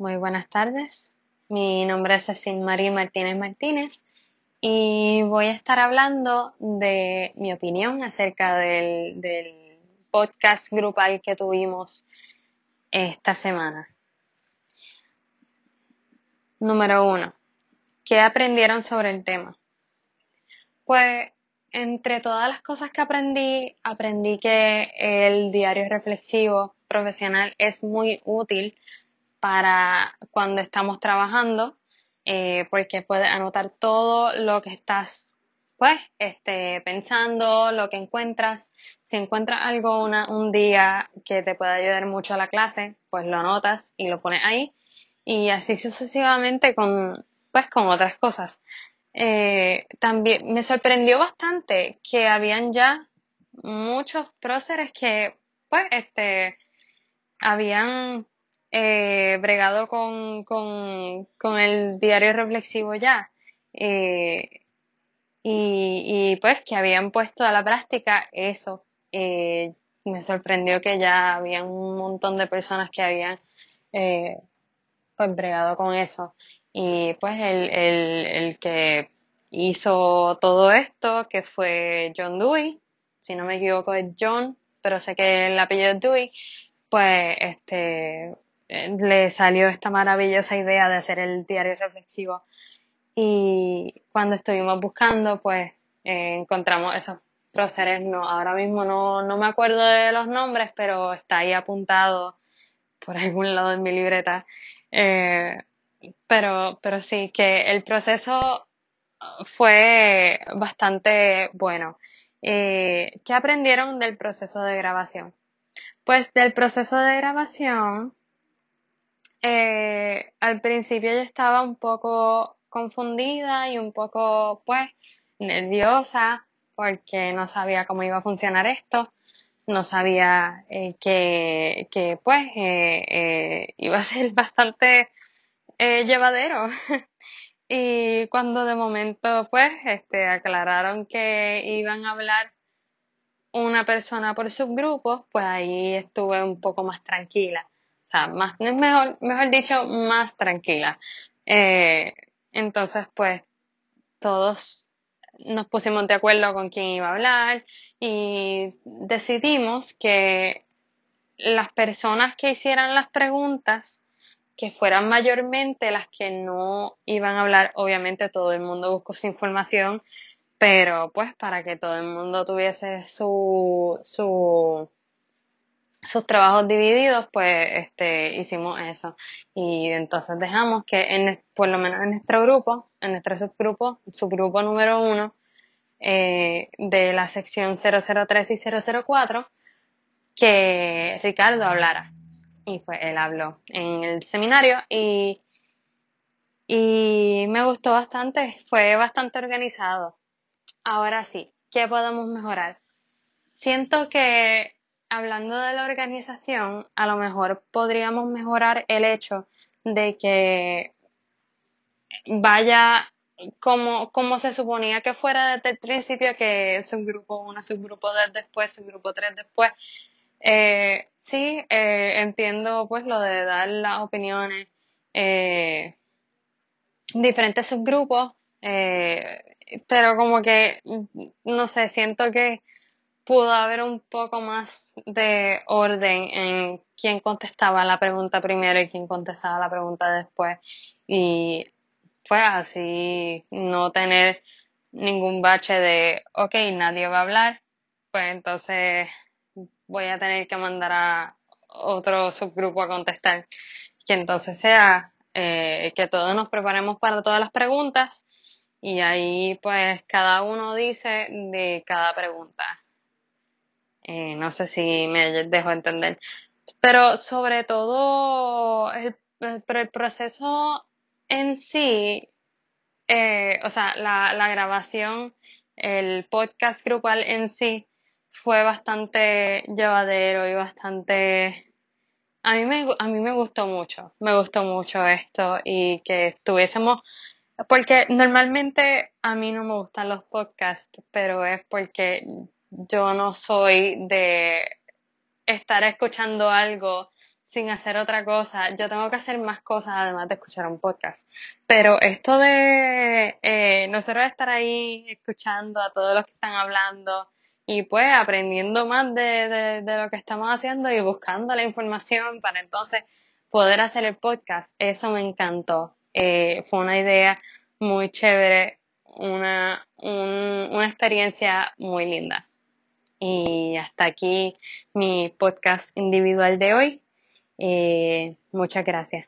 Muy buenas tardes. Mi nombre es Cecil María Martínez Martínez y voy a estar hablando de mi opinión acerca del, del podcast grupal que tuvimos esta semana. Número uno. ¿Qué aprendieron sobre el tema? Pues entre todas las cosas que aprendí, aprendí que el diario reflexivo profesional es muy útil para cuando estamos trabajando, eh, porque puedes anotar todo lo que estás pues este, pensando, lo que encuentras. Si encuentras algo un día que te puede ayudar mucho a la clase, pues lo anotas y lo pones ahí. Y así sucesivamente con, pues, con otras cosas. Eh, también me sorprendió bastante que habían ya muchos próceres que, pues, este, habían eh, bregado con, con, con, el diario reflexivo ya. Eh, y, pues que habían puesto a la práctica eso. Eh, me sorprendió que ya había un montón de personas que habían eh, pues bregado con eso. Y pues el, el, el que hizo todo esto, que fue John Dewey, si no me equivoco es John, pero sé que el apellido es Dewey, pues este le salió esta maravillosa idea de hacer el diario reflexivo. Y cuando estuvimos buscando pues eh, encontramos esos próceres no ahora mismo no, no me acuerdo de los nombres pero está ahí apuntado por algún lado en mi libreta. Eh, pero pero sí que el proceso fue bastante bueno. Eh, ¿qué aprendieron del proceso de grabación? Pues del proceso de grabación eh, al principio yo estaba un poco confundida y un poco, pues, nerviosa porque no sabía cómo iba a funcionar esto. No sabía eh, que, que, pues, eh, eh iba a ser bastante llevadero. y cuando de momento, pues, este, aclararon que iban a hablar una persona por subgrupo, pues ahí estuve un poco más tranquila sea, más, mejor, mejor dicho, más tranquila. Eh, entonces, pues, todos nos pusimos de acuerdo con quién iba a hablar y decidimos que las personas que hicieran las preguntas, que fueran mayormente las que no iban a hablar, obviamente todo el mundo buscó su información, pero pues para que todo el mundo tuviese su, su, sus trabajos divididos, pues este, hicimos eso. Y entonces dejamos que, en, por lo menos en nuestro grupo, en nuestro subgrupo, subgrupo número uno, eh, de la sección 003 y 004, que Ricardo hablara. Y pues él habló en el seminario y, y me gustó bastante, fue bastante organizado. Ahora sí, ¿qué podemos mejorar? Siento que hablando de la organización, a lo mejor podríamos mejorar el hecho de que vaya como, como se suponía que fuera desde el principio, que es un grupo 1, subgrupo 2 después, subgrupo 3 después. Eh, sí, eh, entiendo pues lo de dar las opiniones, eh, diferentes subgrupos, eh, pero como que, no sé, siento que pudo haber un poco más de orden en quién contestaba la pregunta primero y quién contestaba la pregunta después. Y fue así no tener ningún bache de, ok, nadie va a hablar, pues entonces voy a tener que mandar a otro subgrupo a contestar. Que entonces sea eh, que todos nos preparemos para todas las preguntas y ahí pues cada uno dice de cada pregunta. Eh, no sé si me dejo entender. Pero sobre todo, el, el proceso en sí, eh, o sea, la, la grabación, el podcast grupal en sí, fue bastante llevadero y bastante... A mí me, a mí me gustó mucho, me gustó mucho esto y que estuviésemos, porque normalmente a mí no me gustan los podcasts, pero es porque yo no soy de estar escuchando algo sin hacer otra cosa. Yo tengo que hacer más cosas además de escuchar un podcast. Pero esto de eh, nosotros estar ahí escuchando a todos los que están hablando y pues aprendiendo más de, de, lo que estamos haciendo y buscando la información para entonces poder hacer el podcast, eso me encantó. Eh, fue una idea muy chévere, una, una experiencia muy linda. Y hasta aquí mi podcast individual de hoy. Eh, muchas gracias.